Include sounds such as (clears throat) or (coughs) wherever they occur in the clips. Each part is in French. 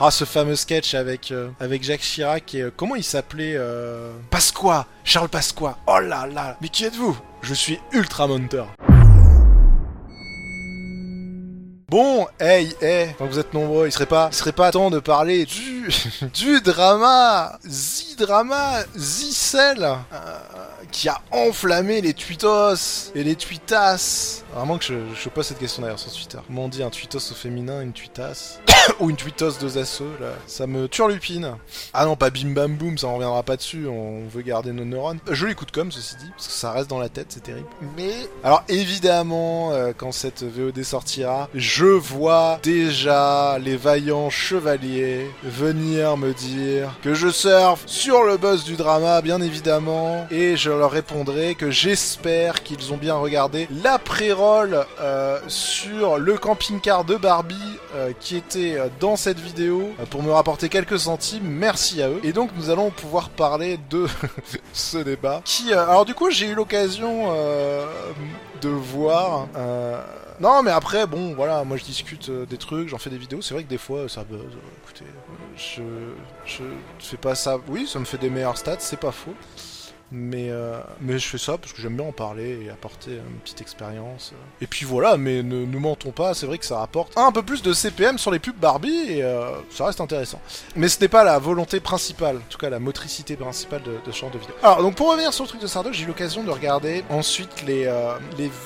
Ah, ce fameux sketch avec, euh, avec Jacques Chirac et euh, comment il s'appelait euh... Pasqua Charles Pasqua. Oh là là. Mais qui êtes-vous? Je suis ultra monteur. Bon, hey, hey, quand vous êtes nombreux, il serait pas, il serait pas temps de parler du, (laughs) du drama, zi drama, zicel, euh, qui a enflammé les tweetos et les tweetas. Vraiment que je, je pose cette question d'ailleurs sur Twitter. Comment on dit un tweetos au féminin, une tweetas (coughs) Ou une tweetos deux assos, là? Ça me turlupine. Ah non, pas bim bam boum, ça on reviendra pas dessus, on veut garder nos neurones. Joli coup de com, ceci dit, parce que ça reste dans la tête, c'est terrible. Mais, alors évidemment, euh, quand cette VOD sortira, je vois déjà les vaillants chevaliers venir me dire que je surfe sur le buzz du drama, bien évidemment, et je leur répondrai que j'espère qu'ils ont bien regardé la pré-roll euh, sur le camping-car de Barbie euh, qui était euh, dans cette vidéo pour me rapporter quelques centimes. Merci à eux. Et donc nous allons pouvoir parler de (laughs) ce débat qui, alors du coup, j'ai eu l'occasion de voir. Non, mais après, bon, voilà, moi je discute euh, des trucs, j'en fais des vidéos. C'est vrai que des fois ça buzz. euh, écoutez, euh, je, je fais pas ça. Oui, ça me fait des meilleurs stats, c'est pas faux. Mais, euh, mais je fais ça parce que j'aime bien en parler et apporter une petite expérience. Et puis voilà, mais ne nous mentons pas, c'est vrai que ça rapporte un peu plus de CPM sur les pubs Barbie et euh, ça reste intéressant. Mais ce n'est pas la volonté principale, en tout cas la motricité principale de, ce genre de vidéo. Alors donc pour revenir sur le truc de Sardoc, j'ai eu l'occasion de regarder ensuite les, euh,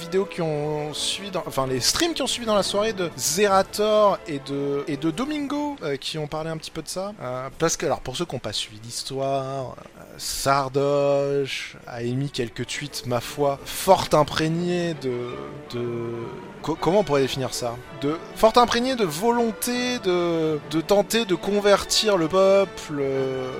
vidéos qui ont suivi, enfin les streams qui ont suivi dans la soirée de Zerator et de, Domingo qui ont parlé un petit peu de ça. Parce que alors pour ceux qui n'ont pas suivi l'histoire, euh, A émis quelques tweets, ma foi, fort imprégnés de... de... co- comment on pourrait définir ça? De fort imprégnés de volonté de, de tenter de convertir le peuple... euh,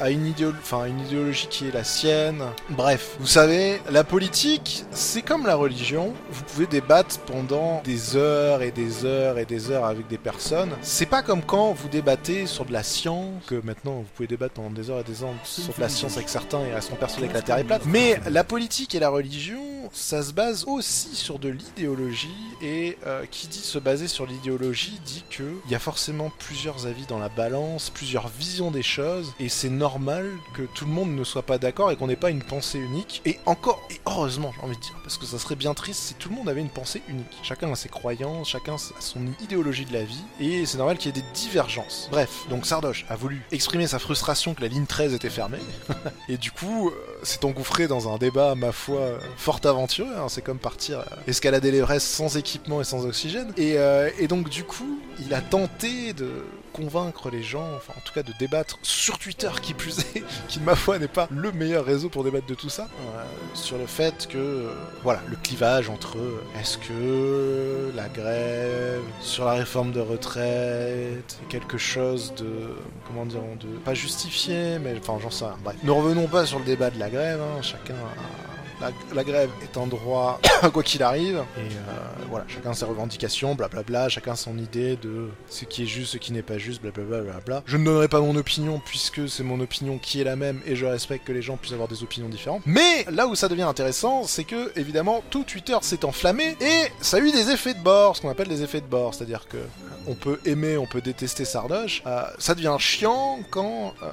à une, enfin, une idéologie qui est la sienne. Bref, vous savez, la politique, c'est comme la religion. Vous pouvez débattre pendant des heures et des heures et des heures avec des personnes. C'est pas comme quand vous débattez sur de la science, que maintenant vous pouvez débattre pendant des heures et des heures sur de la science avec certains et resteront persuadés que la Terre est plate. Mais la politique et la religion, ça se base aussi sur de l'idéologie et euh, qui dit se baser sur l'idéologie dit que il y a forcément plusieurs avis dans la balance, plusieurs visions des choses et c'est normal que tout le monde ne soit pas d'accord et qu'on n'ait pas une pensée unique et encore et heureusement j'ai envie de dire parce que ça serait bien triste si tout le monde avait une pensée unique. Chacun a ses croyances, chacun a son idéologie de la vie et c'est normal qu'il y ait des divergences. Bref, donc Sardoche a voulu exprimer sa frustration que la ligne 13 était fermée (laughs) et du coup euh, s'est engouffré dans un débat ma foi fort hein. c'est comme partir euh, escalader l'Everest sans équipement et sans oxygène et, euh, et donc du coup il a tenté de convaincre les gens, enfin en tout cas de débattre sur Twitter qui plus est, (laughs) qui ma foi n'est pas le meilleur réseau pour débattre de tout ça, euh, sur le fait que voilà le clivage entre est-ce que la grève sur la réforme de retraite est quelque chose de comment dire de pas justifié mais enfin j'en sais rien. Bref, ne revenons pas sur le débat de la grève, hein, chacun a la, grève est un droit (coughs) quoi qu'il arrive. Et euh, voilà chacun ses revendications blablabla chacun son idée de ce qui est juste ce qui n'est pas juste blablabla blablabla je ne donnerai pas mon opinion puisque c'est mon opinion qui est la même et je respecte que les gens puissent avoir des opinions différentes. Mais là où ça devient intéressant c'est que évidemment tout Twitter s'est enflammé et ça a eu des effets de bord ce qu'on appelle des effets de bord. C'est à dire que on peut aimer on peut détester Sardoche. Euh, ça devient chiant quand euh,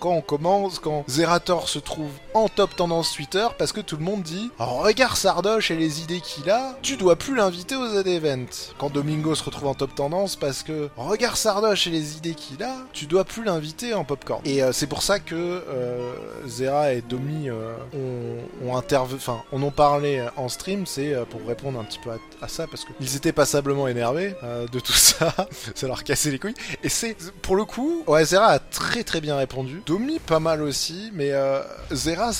quand on commence quand Zerator se trouve en top tendance Twitter parce que tout le monde dit oh, regarde Sardoche et les idées qu'il a, tu dois plus l'inviter au Z-Event. Quand Domingo se retrouve en top tendance parce que regarde Sardoche et les idées qu'il a, tu dois plus l'inviter en popcorn. Et euh, c'est pour ça que euh, Zera et Domi euh, ont, ont interve- enfin, on en parlé en stream, c'est euh, pour répondre un petit peu à, ça parce qu'ils étaient passablement énervés de tout ça, (laughs) ça leur cassait les couilles. Et c'est pour le coup, ouais, Zera a très très bien répondu. Domi pas mal aussi, mais Zera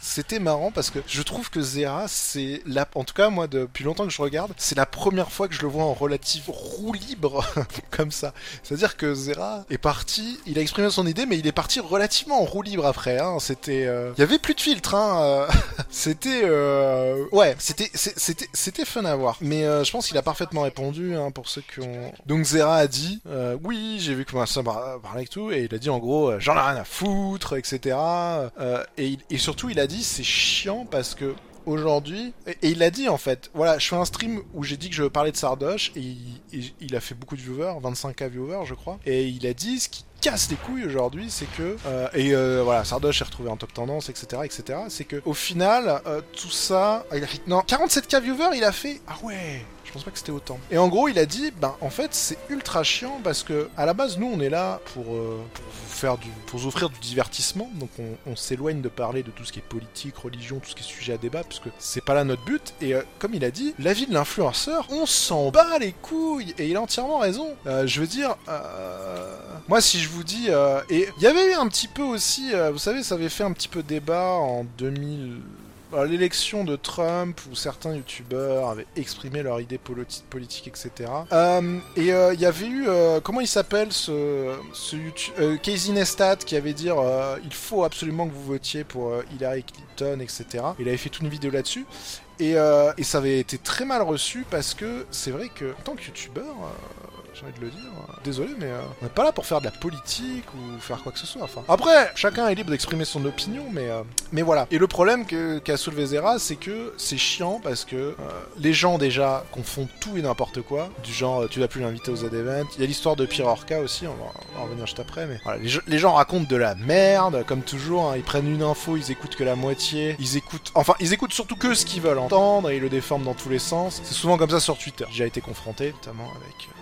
c'était marrant parce que je trouve que Zera c'est la, en tout cas moi depuis longtemps que je regarde, c'est la première fois que je le vois en relative roue libre (laughs) comme ça. C'est-à-dire que Zera est parti, il a exprimé son idée, mais il est parti relativement en roue libre après. Hein. C'était, euh, il y avait plus de filtre. Hein. euh, (laughs) c'était, euh, ouais, c'était c'était c'était fun à voir. Mais euh, je pense qu'il a parfaitement répondu hein, pour ceux qui ont. Donc Zera a dit, euh, oui, j'ai vu comment ça par- parlait et tout, et il a dit en gros, euh, j'en ai rien à foutre, etc. Euh, et, il- et surtout, il a dit, c'est chiant que aujourd'hui, et, il a dit en fait, voilà, je fais un stream où j'ai dit que je parlais de Sardoche, et il, a fait beaucoup de viewers, 25k viewers je crois, et il a dit ce qui casse les couilles aujourd'hui, c'est que euh, et euh, voilà, Sardoche est retrouvé en top tendance, etc., etc. C'est que au final, euh, tout ça, il a non 47k viewers, il a fait ah ouais. Je pense pas que c'était autant. Et en gros, il a dit, ben en fait, c'est ultra chiant parce que à la base, nous, on est là pour, euh, pour vous faire du, pour vous offrir du divertissement. Donc, on, s'éloigne de parler de tout ce qui est politique, religion, tout ce qui est sujet à débat, parce que c'est pas là notre but. Et euh, comme il a dit, la vie de l'influenceur, on s'en bat les couilles. Et il a entièrement raison. Euh, je veux dire, moi, si je vous dis, et il y avait eu un petit peu aussi, vous savez, ça avait fait un petit peu débat en 2000 à l'élection de Trump où certains youtubeurs avaient exprimé leur idée politi- politique, etc. Euh, et euh, il y avait eu, euh, comment il s'appelle ce, ce euh, Casey Neistat qui avait dit euh, il faut absolument que vous votiez pour euh, Hillary Clinton, etc. Il avait fait toute une vidéo là-dessus. Et, euh, et ça avait été très mal reçu parce que c'est vrai que en tant que youtubeur, euh, j'ai envie de le dire, désolé, mais euh, on n'est pas là pour faire de la politique ou faire quoi que ce soit. Enfin, après, chacun est libre d'exprimer son opinion, mais euh, mais voilà. Et le problème qu'a soulevé Zera, c'est que c'est chiant parce que euh, les gens déjà confondent tout et n'importe quoi, du genre euh, tu vas plus l'inviter aux Z-Event. Il y a l'histoire de Pierre Orca aussi, on va, en revenir juste après, mais voilà, les, gens- racontent de la merde, comme toujours, hein, ils prennent une info, ils écoutent que la moitié, ils écoutent, enfin, ils écoutent surtout que ce qu'ils veulent entendre et ils le déforment dans tous les sens. C'est souvent comme ça sur Twitter. J'ai été confronté, notamment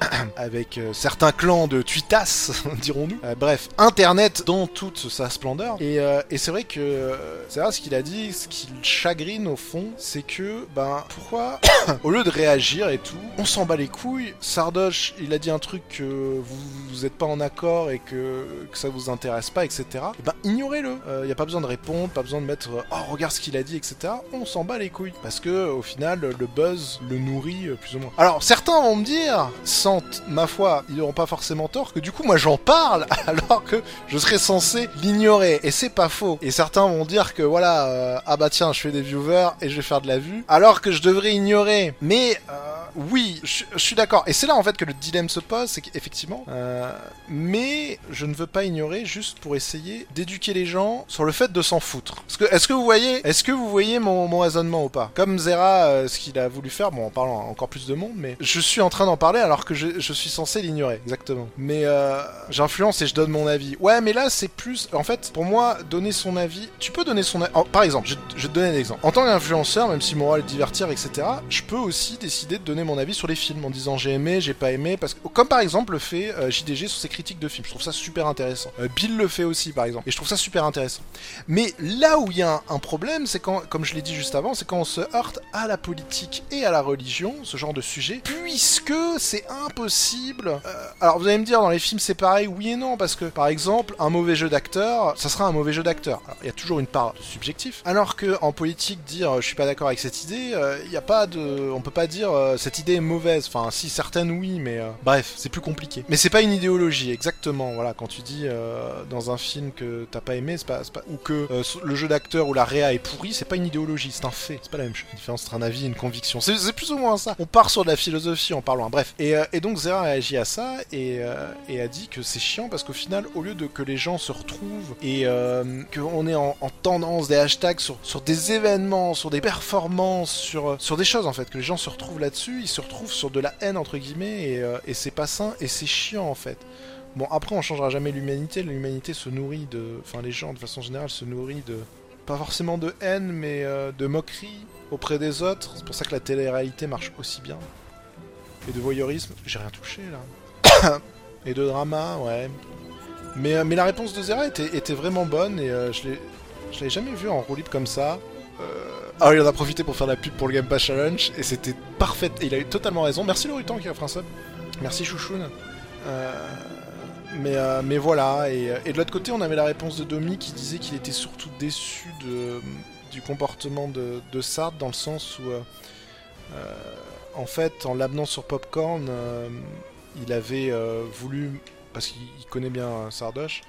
avec, (clears throat) avec euh, certains clans de tweetas, (laughs) dirons-nous. Euh, bref, Internet dans toute sa splendeur. Et, euh, et c'est vrai que euh, c'est vrai ce qu'il a dit, ce qui le chagrine au fond, c'est que, ben, pourquoi, (coughs) au lieu de réagir et tout, on s'en bat les couilles. Sardoche, il a dit un truc que vous, êtes pas en accord et que, que ça vous intéresse pas, etc. Et ben, ignorez-le. Il y a pas besoin de répondre, pas besoin de mettre, euh, oh, regarde ce qu'il a dit, etc. On s'en bat les couilles. Parce que, au final, le buzz le nourrit euh, plus ou moins. Alors, certains vont me dire, sans ma foi, ils n'auront pas forcément tort, que du coup, moi j'en parle (laughs) alors que je serais censé l'ignorer. Et c'est pas faux. Et certains vont dire que voilà, euh, ah bah tiens, je fais des viewers et je vais faire de la vue, alors que je devrais ignorer. Mais euh, oui, je, suis d'accord. Et c'est là en fait que le dilemme se pose, c'est qu'effectivement, euh, mais je ne veux pas ignorer juste pour essayer d'éduquer les gens sur le fait de s'en foutre. Est-ce que, vous voyez, est-ce que vous voyez mon, raisonnement ou pas? Comme Zera, euh, ce qu'il a voulu faire, bon, en parlant encore plus de monde, mais je suis en train d'en parler alors que je, suis censé l'ignorer, exactement. Mais euh, j'influence et je donne mon avis. Ouais, mais là c'est plus, en fait, pour moi, donner son avis. Tu peux donner son avis. Par exemple, je, je te donner un exemple. En tant qu'influenceur, même si mon rôle est divertir, etc., je peux aussi décider de donner mon avis sur les films en disant j'ai aimé, j'ai pas aimé, parce que comme par exemple le fait euh, JDG sur ses critiques de films. Je trouve ça super intéressant. Euh, Bill le fait aussi, par exemple, et je trouve ça super intéressant. Mais là où il y a un, problème, c'est quand, comme je l'ai dit juste avant, c'est quand on se heurte à la politique et à la religion, ce genre de sujet, puisque c'est impossible. Euh, alors vous allez me dire, dans les films c'est pareil, oui et non, parce que par exemple, un mauvais jeu d'acteur, ça sera un mauvais jeu d'acteur. Il y a toujours une part de subjectif. Alors que en politique, dire je suis pas d'accord avec cette idée, il y a pas de, on peut pas dire euh, cette idée est mauvaise. Enfin, si certaines oui, mais euh, bref, c'est plus compliqué. Mais c'est pas une idéologie, exactement. Voilà, quand tu dis euh, dans un film que t'as pas aimé, c'est pas, pas- ou que euh, le jeu d'acteur ou la réa est pourri, c'est pas une idéologie, c'est un fait. C'est pas la même chose. La différence entre un avis et une conviction. C'est plus ou moins ça. On part sur de la philosophie en parlant. Bref. Et, euh, donc Zera a réagi à ça et, a dit que c'est chiant parce qu'au final, au lieu de que les gens se retrouvent et qu'on est en, en tendance des hashtags sur, des événements, sur des performances, sur des choses en fait, que les gens se retrouvent là-dessus, ils se retrouvent sur de la haine entre guillemets et, euh, et c'est pas sain et c'est chiant en fait. Bon, après, on changera jamais l'humanité. L'humanité se nourrit de. Enfin, les gens, de façon générale, se nourrit de. Pas forcément de haine, mais euh, de moquerie auprès des autres. C'est pour ça que la télé-réalité marche aussi bien. Et de voyeurisme. J'ai rien touché là. (coughs) et de drama, ouais. Mais, euh, mais la réponse de Zera était, était vraiment bonne et je l'ai. Jamais vu en roue comme ça. Euh, Alors il en a profité pour faire la pub pour le Game Pass Challenge et c'était parfait. Et il a eu totalement raison. Merci le Rutan qui a offert un sub. Merci Chouchoun. Euh, mais, euh, mais voilà, et, de l'autre côté, on avait la réponse de Domi qui disait qu'il était surtout déçu de, du comportement de, de Sard dans le sens où, en fait, en l'amenant sur Popcorn, il avait voulu, parce qu'il il connaît bien Sardoche,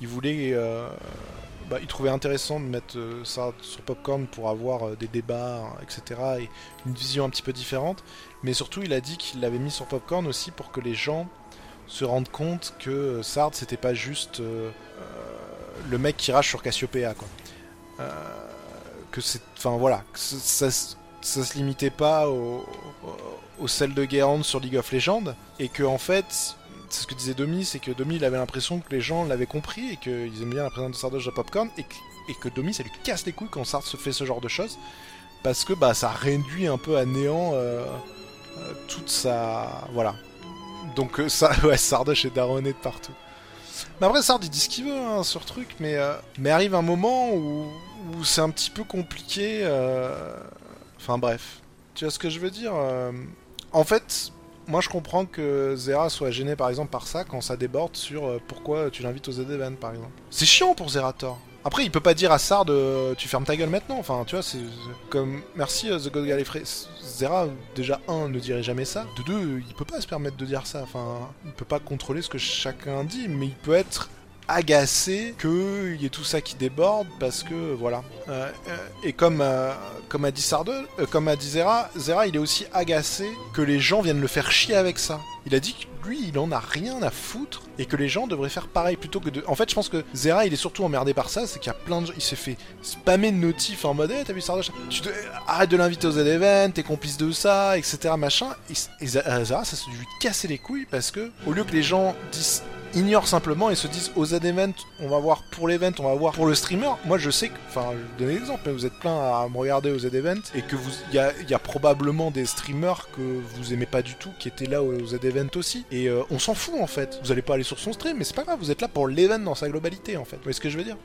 il voulait, bah, il trouvait intéressant de mettre euh, Sard sur Popcorn pour avoir euh, des débats, etc., et une vision un petit peu différente. Mais surtout, il a dit qu'il l'avait mis sur Popcorn aussi pour que les gens se rendent compte que euh, Sard c'était pas juste le mec qui rage sur Cassiopeia quoi. Que c'est, enfin voilà, ça, ça, ça se limitait pas au, au, au sel de Guérande sur League of Legends et que en fait c'est ce que disait Domi, c'est que Domi il avait l'impression que les gens l'avaient compris et qu'ils aiment bien la présence de Sardoche à Popcorn et que, Domi ça lui casse les couilles quand Sard se fait ce genre de choses parce que bah ça réduit un peu à néant euh, euh, toute sa voilà. Donc euh, ça (laughs) ouais Sardoche est daronné de partout. Mais après Sard il dit ce qu'il veut hein, sur truc mais euh, mais arrive un moment où, où c'est un petit peu compliqué enfin bref. Tu vois ce que je veux dire en fait moi je comprends que Zera soit gêné par exemple par ça quand ça déborde sur euh, pourquoi tu l'invites aux Z-Event par exemple. C'est chiant pour Zerator. Après il peut pas dire à Sard tu fermes ta gueule maintenant, enfin tu vois c'est c'est comme merci euh, The God Gallifrey. Zera déjà un ne dirait jamais ça, de deux il peut pas se permettre de dire ça, enfin il peut pas contrôler ce que chacun dit mais il peut être agacé qu'il y ait tout ça qui déborde parce que voilà. Euh, euh, et comme euh, comme a dit Sarde, euh, comme a dit Zera, Zera il est aussi agacé que les gens viennent le faire chier avec ça. Il a dit que lui il en a rien à foutre et que les gens devraient faire pareil plutôt que de. En fait je pense que Zera il est surtout emmerdé par ça, c'est qu'il y a plein de gens, il s'est fait spammer de notifs en mode hey, t'as vu Sardoche tu te- arrête de l'inviter aux Z-Event, t'es complice de ça, etc. machin. Et, et Zera ça se lui casser les couilles parce que au lieu que les gens disent ignorent simplement et se disent aux Z-Event, on va voir pour l'event, on va voir pour le streamer. Moi, je sais que, enfin, je vais vous donner l'exemple, mais vous êtes plein à me regarder aux Z-Event et que vous, il y a, probablement des streamers que vous aimez pas du tout qui étaient là aux Z-Event aussi. Et euh, on s'en fout en fait. Vous allez pas aller sur son stream, mais c'est pas grave, vous êtes là pour l'event dans sa globalité en fait. Vous voyez ce que je veux dire?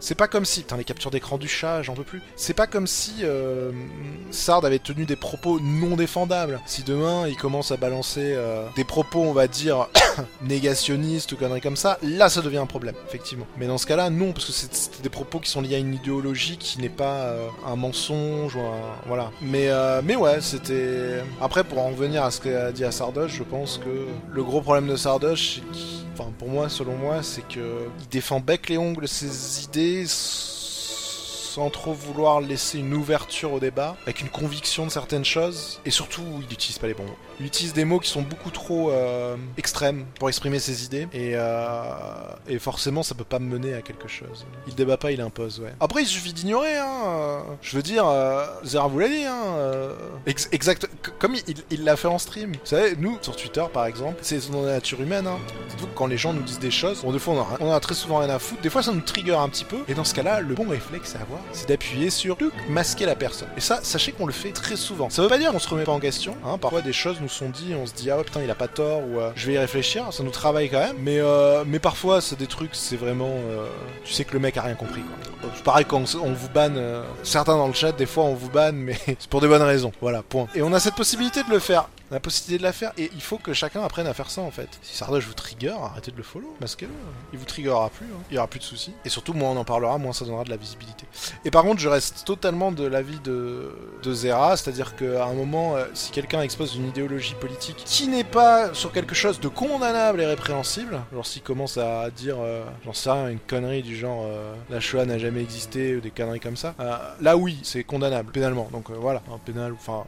C'est pas comme si, putain, les captures d'écran du chat, j'en peux plus. C'est pas comme si euh, Sard avait tenu des propos non défendables. Si demain il commence à balancer euh, des propos, on va dire, (coughs) négationnistes conneries comme ça, là ça devient un problème, effectivement. Mais dans ce cas-là, non, parce que c'est des propos qui sont liés à une idéologie qui n'est pas euh, un mensonge ou un. Voilà. Mais, euh, mais ouais, c'était. Après, pour en revenir à ce qu'a dit à Sardoche, je pense que le gros problème de Sardoche, c'est Enfin, pour moi, selon moi, c'est que il défend bec les ongles ses idées sans trop vouloir laisser une ouverture au débat, avec une conviction de certaines choses, et surtout, il n'utilise pas les bons mots. Il utilise des mots qui sont beaucoup trop euh, extrêmes pour exprimer ses idées, et, euh, et forcément, ça peut pas mener à quelque chose. Il débat pas, il impose, ouais. Après, il suffit d'ignorer, hein. euh, Je veux dire, euh, Zera vous l'a dit, hein. euh, ex- exact, comme il- l'a fait en stream. Vous savez, nous, sur Twitter, par exemple, c'est dans la nature humaine, hein. Dites-vous que quand les gens nous disent des choses, bon, des fois, on en a, a très souvent rien à foutre, des fois, ça nous trigger un petit peu, et dans ce cas-là, le bon réflexe à avoir, c'est d'appuyer sur masquer la personne. Et ça, sachez qu'on le fait très souvent. Ça veut pas dire qu'on se remet pas en question, hein. Parfois, des choses nous sont dites, on se dit, ah ouais, putain, il a pas tort, ou euh, je vais y réfléchir, ça nous travaille quand même, mais, euh, mais parfois, c'est des trucs, c'est vraiment. euh, tu sais que le mec a rien compris, quoi. C'est pareil quand on, vous banne, euh, certains dans le chat, des fois, on vous banne, mais (laughs) c'est pour des bonnes raisons. Voilà, point. Et on a cette possibilité de le faire. On a la possibilité de la faire, et il faut que chacun apprenne à faire ça en fait. Si Sardoche vous trigger, arrêtez de le follow, masquez-le. Il vous triggerera plus, hein. il y aura plus de soucis. Et surtout, moins on en parlera, moins ça donnera de la visibilité. Et par contre, je reste totalement de l'avis de, de Zera, c'est-à-dire qu'à un moment, euh, si quelqu'un expose une idéologie politique qui n'est pas sur quelque chose de condamnable et répréhensible, genre s'il commence à dire, euh, j'en sais rien, une connerie du genre euh, la Shoah n'a jamais existé ou des conneries comme ça, euh, là oui, c'est condamnable pénalement. Donc euh, voilà, un pénal, enfin.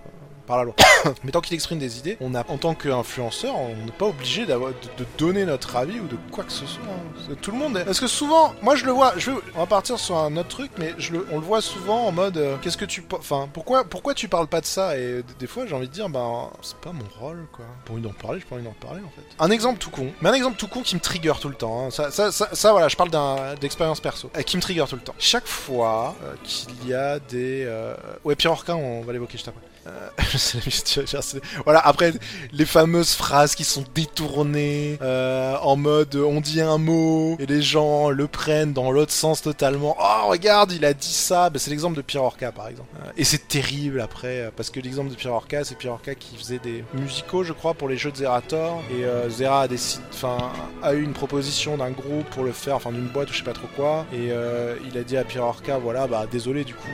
Par la loi. (coughs) Mais tant qu'il exprime des idées, on a, en tant qu'influenceur, on n'est pas obligé d'avoir de, de donner notre avis ou de quoi que ce soit. hein. Tout le monde. est- Parce que souvent, moi je le vois. Je on va partir sur un autre truc, mais je le, on le voit souvent en mode, euh, qu'est-ce que tu, enfin, pourquoi, pourquoi tu parles pas de ça? Et des fois, j'ai envie de dire, ben, c'est pas mon rôle, quoi. Pour envie d'en parler, j'ai pas envie d'en parler en fait. Un exemple tout con, mais un exemple tout con qui me trigger tout le temps. hein. Ça, ça, ça, ça, voilà, je parle d'un- d'expérience perso, euh, qui me trigger tout le temps. Chaque fois euh, qu'il y a des, euh, ouais, Pierre Orca, on va l'évoquer juste après. Euh. (laughs) Voilà, après, les fameuses phrases qui sont détournées, euh, en mode on dit un mot, et les gens le prennent dans l'autre sens totalement. Oh, regarde, il a dit ça. Ben, c'est l'exemple de Pierre Orca, par exemple. Euh, et c'est terrible après, euh, parce que l'exemple de Pierre Orca, c'est Pierre Orca qui faisait des musicaux, je crois, pour les jeux de Zerator. Et euh, Zera a, décidé, enfin, a eu une proposition d'un groupe pour le faire, enfin d'une boîte ou je sais pas trop quoi. Et euh, il a dit à Pierre Orca, voilà, bah désolé, du coup,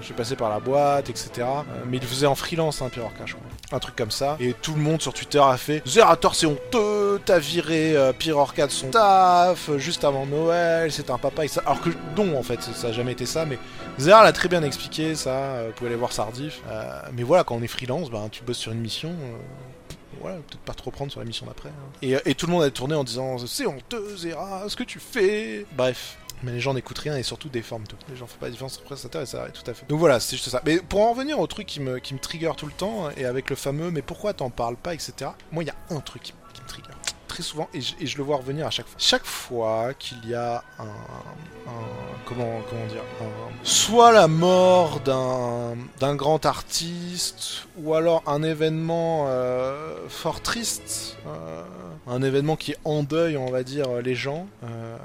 je vais passer par la boîte, etc. Mais en freelance, hein, Pierre Orca, je crois. Un truc comme ça. Et tout le monde sur Twitter a fait Zerator, c'est honteux, t'as viré euh, Pierre Orca de son taf juste avant Noël, c'est un papa. Et ça... Alors que non, en fait, ça a jamais été ça, mais Zera l'a très bien expliqué, ça. euh, vous pouvez aller voir Sardif. Euh, mais voilà, quand on est freelance, ben, tu bosses sur une mission. euh, voilà, peut-être pas trop prendre sur la mission d'après. hein. Et, et tout le monde a tourné en disant C'est honteux, Zera, ce que tu fais Bref. Mais les gens n'écoutent rien et surtout déforment tout. Les gens font pas la différence entre prestataire et salarié, tout à fait. Donc voilà, c'est juste ça. Mais pour en revenir au truc qui me, qui me trigger tout le temps, et avec le fameux mais pourquoi t'en parles pas, etc. Moi, il y a un truc qui, qui me trigger très souvent et je, et je, le vois revenir à chaque fois. Chaque fois qu'il y a un, un, comment comment dire un, soit la mort d'un d'un grand artiste ou alors un événement euh, fort triste, euh, un événement qui endeuille on va dire les gens. Euh,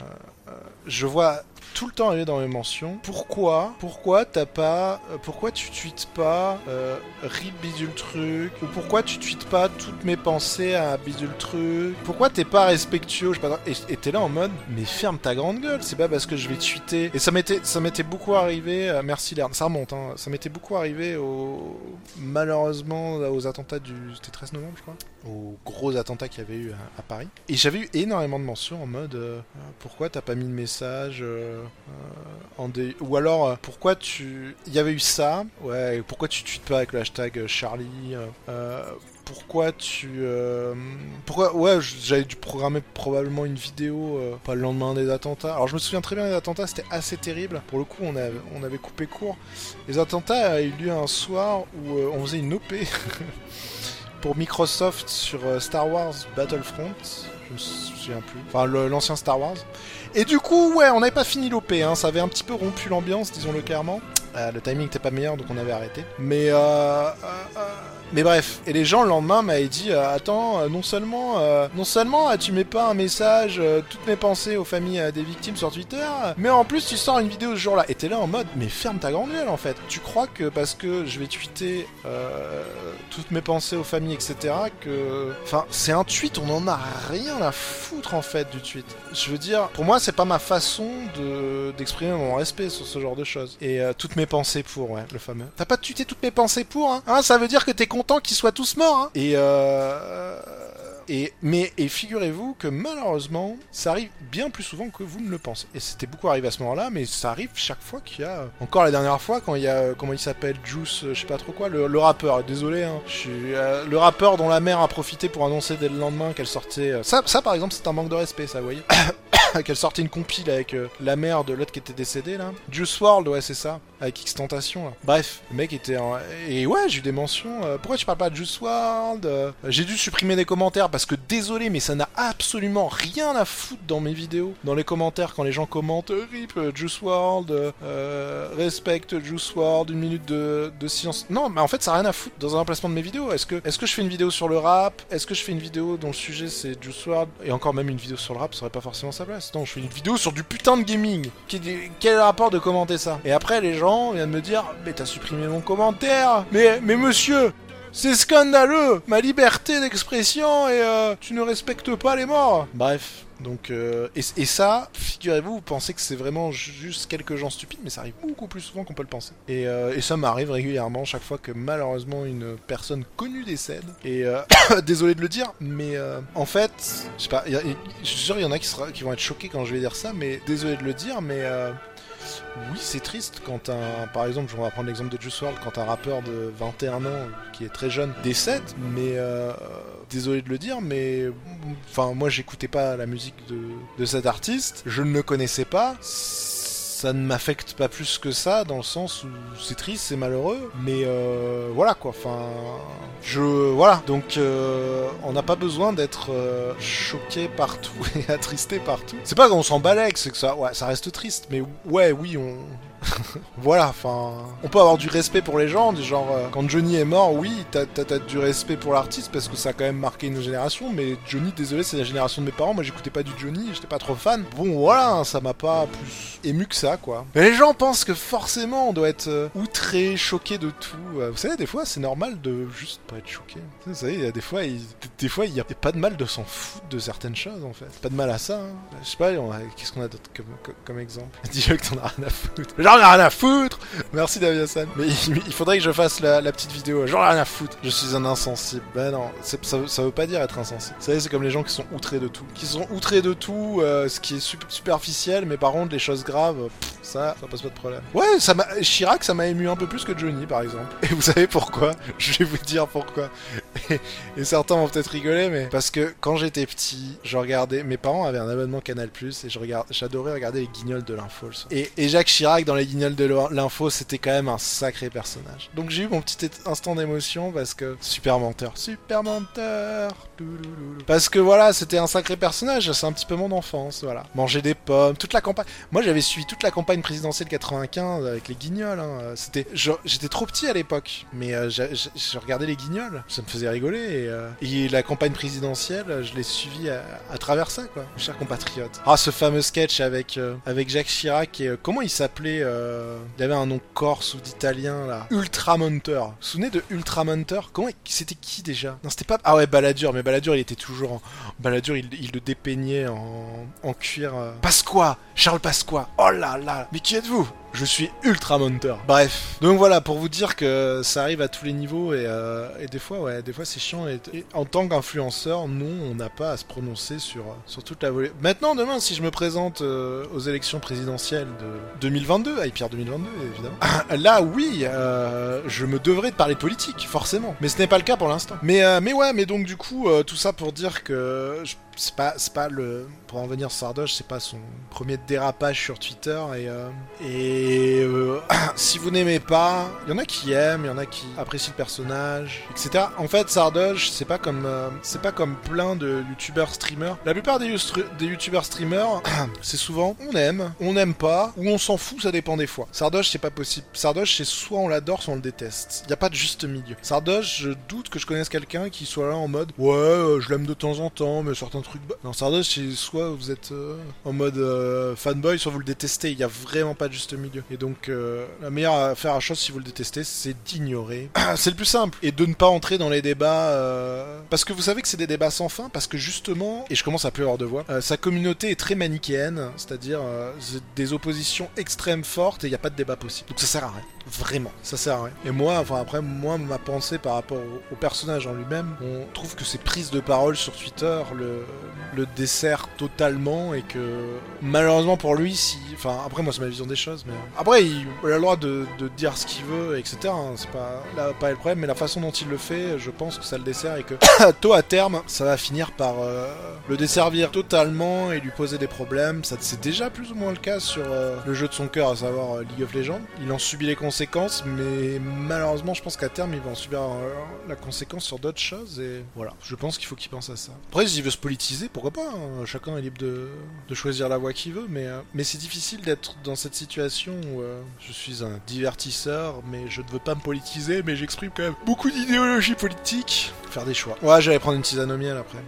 je vois tout le temps arriver dans mes mentions. Pourquoi Pourquoi t'as pas euh, Pourquoi tu tweets pas euh, rip bidule truc Ou pourquoi tu tweets pas toutes mes pensées à bidule truc? Pourquoi t'es pas respectueux je pas, Et t'es là en mode mais ferme ta grande gueule. C'est pas parce que je vais tweeter. Et ça m'était ça m'était beaucoup arrivé. Euh, merci Lerne. Ça remonte. Hein, ça m'était beaucoup arrivé au malheureusement aux attentats du c'était 13 novembre je crois. Aux gros attentats qu'il y avait eu à, à Paris. Et j'avais eu énormément de mentions en mode euh, pourquoi t'as pas mis de message euh, dé... ou alors euh, pourquoi tu il y avait eu ça ouais pourquoi tu tweets pas avec le hashtag Charlie euh, pourquoi tu euh... pourquoi ouais j'avais dû programmer probablement une vidéo euh, pas le lendemain des attentats. Alors je me souviens très bien des attentats c'était assez terrible. Pour le coup on avait, on avait coupé court. Les attentats a eu lieu un soir où euh, on faisait une OP (laughs) pour Microsoft sur euh, Star Wars Battlefront. Je me souviens plus. Enfin l'ancien Star Wars et du coup, ouais, on n'avait pas fini l'OP, hein, ça avait un petit peu rompu l'ambiance, disons-le clairement. Euh, le timing n'était pas meilleur, donc on avait arrêté. Mais, euh, euh, mais bref, et les gens le lendemain m'avaient dit attends, non seulement, non seulement tu mets pas un message, toutes mes pensées aux familles des victimes sur Twitter, mais en plus tu sors une vidéo ce jour-là. Et t'es là en mode mais ferme ta grande gueule en fait. Tu crois que parce que je vais tweeter toutes mes pensées aux familles, etc., que, enfin, c'est un tweet, on en a rien à foutre en fait du tweet. Je veux dire, pour moi c'est pas ma façon de d'exprimer mon respect sur ce genre de choses. Et euh, toutes mes pensées pour, ouais, le fameux. T'as pas tweeté toutes mes pensées pour, hein, hein Ça veut dire que t'es content qu'ils soient tous morts, hein Et euh... Et, mais, et figurez-vous que malheureusement, ça arrive bien plus souvent que vous ne le pensez. Et c'était beaucoup arrivé à ce moment-là, mais ça arrive chaque fois qu'il y a. Encore la dernière fois, quand il y a. Comment il s'appelle Juice, je sais pas trop quoi, le, rappeur. Désolé, hein. Je suis, euh, le rappeur dont la mère a profité pour annoncer dès le lendemain qu'elle sortait. Euh, ça, par exemple, c'est un manque de respect, ça, vous voyez (coughs) qu'elle sortait une compile avec euh, la mère de l'autre qui était décédé là. Juice WRLD, ouais, c'est ça. Avec X-Tentation là. Bref, le mec était en... Et ouais, j'ai eu des mentions. Euh, pourquoi tu parles pas de Juice WRLD euh, J'ai dû supprimer des commentaires parce que désolé, mais ça n'a absolument rien à foutre dans mes vidéos. Dans les commentaires, quand les gens commentent RIP, Juice WRLD, euh, respecte Juice WRLD, une minute de, de silence. Non, mais en fait, ça n'a rien à foutre dans un emplacement de mes vidéos. Est-ce que, est que je fais une vidéo sur le rap? Est-ce que je fais une vidéo dont le sujet c'est Juice WRLD Et encore même une vidéo sur le rap, ça aurait pas forcément sa place. Non, je fais une vidéo sur du putain de gaming. Quel rapport de commenter ça? Et après, les gens viennent me dire Mais t'as supprimé mon commentaire Mais, mais monsieur c'est scandaleux Ma liberté d'expression et euh, tu ne respectes pas les morts Bref, donc... Euh, et, ça, figurez-vous, vous pensez que c'est vraiment juste quelques gens stupides, mais ça arrive beaucoup plus souvent qu'on peut le penser. Et, euh, et ça m'arrive régulièrement chaque fois que malheureusement une personne connue décède. Et (coughs) désolé de le dire, mais en fait, je sais pas, je suis sûr il y en a qui, sera, qui vont être choqués quand je vais dire ça, mais désolé de le dire, mais oui, c'est triste quand un, par exemple, on va prendre l'exemple de Juice WRLD, quand un rappeur de 21 ans qui est très jeune décède, mais euh, désolé de le dire, mais enfin moi j'écoutais pas la musique de, de cet artiste, je ne le connaissais pas ça ne m'affecte pas plus que ça dans le sens où c'est triste, c'est malheureux, mais euh, voilà quoi. Enfin, je voilà. Donc euh, on n'a pas besoin d'être euh, choqué partout (laughs) et attristé partout. C'est pas qu'on s'en balèque, c'est que ça, ouais, ça reste triste. Mais ouais, oui, on (laughs) voilà, enfin, on peut avoir du respect pour les gens, du genre, euh, quand Johnny est mort, oui, t'as as, du respect pour l'artiste parce que ça a quand même marqué une génération, mais Johnny, désolé, c'est la génération de mes parents, moi j'écoutais pas du Johnny, j'étais pas trop fan. Bon, voilà, hein, ça m'a pas plus ému que ça, quoi. Mais les gens pensent que forcément on doit être euh, outré, choqué de tout. Euh, vous savez, des fois, c'est normal de juste pas être choqué. Vous savez, des fois, il, y a pas de mal de s'en foutre de certaines choses, en fait. Pas de mal à ça, hein. Je sais pas, qu'est-ce qu'on a d'autre comme, comme, exemple? (laughs) Dis-le que t'en as rien à foutre. J'en ai rien à foutre Merci David Hassan. Mais il, faudrait que je fasse la, petite vidéo. J'en ai rien à foutre. Je suis un insensible. Ben non, ça, veut pas dire être insensible. Vous savez, c'est comme les gens qui sont outrés de tout. Qui sont outrés de tout, euh, ce qui est super, superficiel, mais par contre, les choses graves, ça, ça pose pas de problème. Ouais, ça Chirac, ça m'a ému un peu plus que Johnny, par exemple. Et vous savez pourquoi? (laughs) Je vais vous dire pourquoi. (laughs) et certains vont peut-être rigoler, mais parce que quand j'étais petit, je regardais. Mes parents avaient un abonnement Canal Plus et je j'adorais regarder les Guignols de l'info. Et, Jacques Chirac dans les Guignols de l'info, c'était quand même un sacré personnage. Donc j'ai eu mon petit instant d'émotion parce que super menteur, super menteur. Parce que voilà, c'était un sacré personnage. C'est un petit peu mon enfance, voilà. Manger des pommes, toute la campagne. Moi, j'avais suivi toute la campagne présidentielle 95 avec les Guignols. hein. C'était, je- j'étais trop petit à l'époque, mais euh, j'a- je regardais les Guignols. Ça me faisait euh, et la campagne présidentielle, je l'ai suivi à, travers ça, quoi. Chers compatriotes. Ah, ce fameux sketch avec euh, avec Jacques Chirac et euh, comment il s'appelait Il avait un nom corse ou d'italien là. Ultramonteur. Vous vous souvenez de Ultramonteur? Comment c'était qui déjà? Non, c'était pas. Ah ouais, Balladur. Mais Balladur, il était toujours en. Balladur, il, il le dépeignait en, en cuir. Pasqua Charles Pasqua Oh là là Mais qui êtes-vous? Je suis ultra monteur. Bref. Donc voilà, pour vous dire que ça arrive à tous les niveaux et, euh, et des fois, ouais, des fois c'est chiant. Et, et en tant qu'influenceur, nous, on n'a pas à se prononcer sur, sur toute la volée. Maintenant, demain, si je me présente euh, aux élections présidentielles de 2022, à Pierre 2022, évidemment. (laughs) Là, oui, euh, je me devrais de parler politique, forcément. Mais ce n'est pas le cas pour l'instant. Mais, euh, mais ouais, mais donc du coup, euh, tout ça pour dire que je- c'est pas, pas le. Pour en venir Sardoche, c'est pas son premier dérapage sur Twitter. Et, euh, et euh, (clears throat) si vous n'aimez pas, il y en a qui aiment, il y en a qui apprécient le personnage, etc. En fait, Sardoche, c'est pas comme, euh, c'est pas comme plein de youtubeurs streamers. La plupart des, des youtubeurs streamers, (clears throat) c'est souvent on aime, on n'aime pas, ou on s'en fout, ça dépend des fois. Sardoche, c'est pas possible. Sardoche, c'est soit on l'adore, soit on le déteste. Il y a pas de juste milieu. Sardoche, je doute que je connaisse quelqu'un qui soit là en mode ouais, euh, je l'aime de temps en temps, mais certains Non, Sardoche, c'est soit vous êtes euh, en mode euh, fanboy, soit vous le détestez. Il y a vraiment pas de juste milieu. Et donc, euh, la meilleure affaire à chose si vous le détestez, c'est d'ignorer. (clears throat) c'est le plus simple. Et de ne pas entrer dans les débats. euh, Parce que vous savez que c'est des débats sans fin, parce que justement, et je commence à plus avoir de voix, sa communauté est très manichéenne, c'est-à-dire c'est des oppositions extrêmes fortes et il n'y a pas de débat possible. Donc ça sert à rien. Vraiment, ça sert à rien. Et moi, enfin après, moi, ma pensée par rapport au, au personnage en lui-même, on trouve que ses prises de parole sur Twitter le, le dessert totalement et que malheureusement pour lui, si, enfin après moi c'est ma vision des choses, mais après il, a le droit de, de dire ce qu'il veut, etc. hein, c'est pas là pas le problème, mais la façon dont il le fait, je pense que ça le dessert et que (coughs) tôt à terme, ça va finir par euh, le desservir totalement et lui poser des problèmes. Ça c'est déjà plus ou moins le cas sur euh, le jeu de son cœur, à savoir euh, League of Legends. Il en subit les conséquences, mais malheureusement, je pense qu'à terme, il va en subir la conséquence sur d'autres choses. Et voilà, je pense qu'il faut qu'il pense à ça. Après, s'il veut se politiser, pourquoi pas hein, Chacun est libre de, choisir la voie qu'il veut, mais, euh, mais c'est difficile d'être dans cette situation où euh, je suis un divertisseur, mais je ne veux pas me politiser, mais j'exprime quand même beaucoup d'idéologie politique. Faire des choix. Ouais, j'allais prendre une tisane au miel après.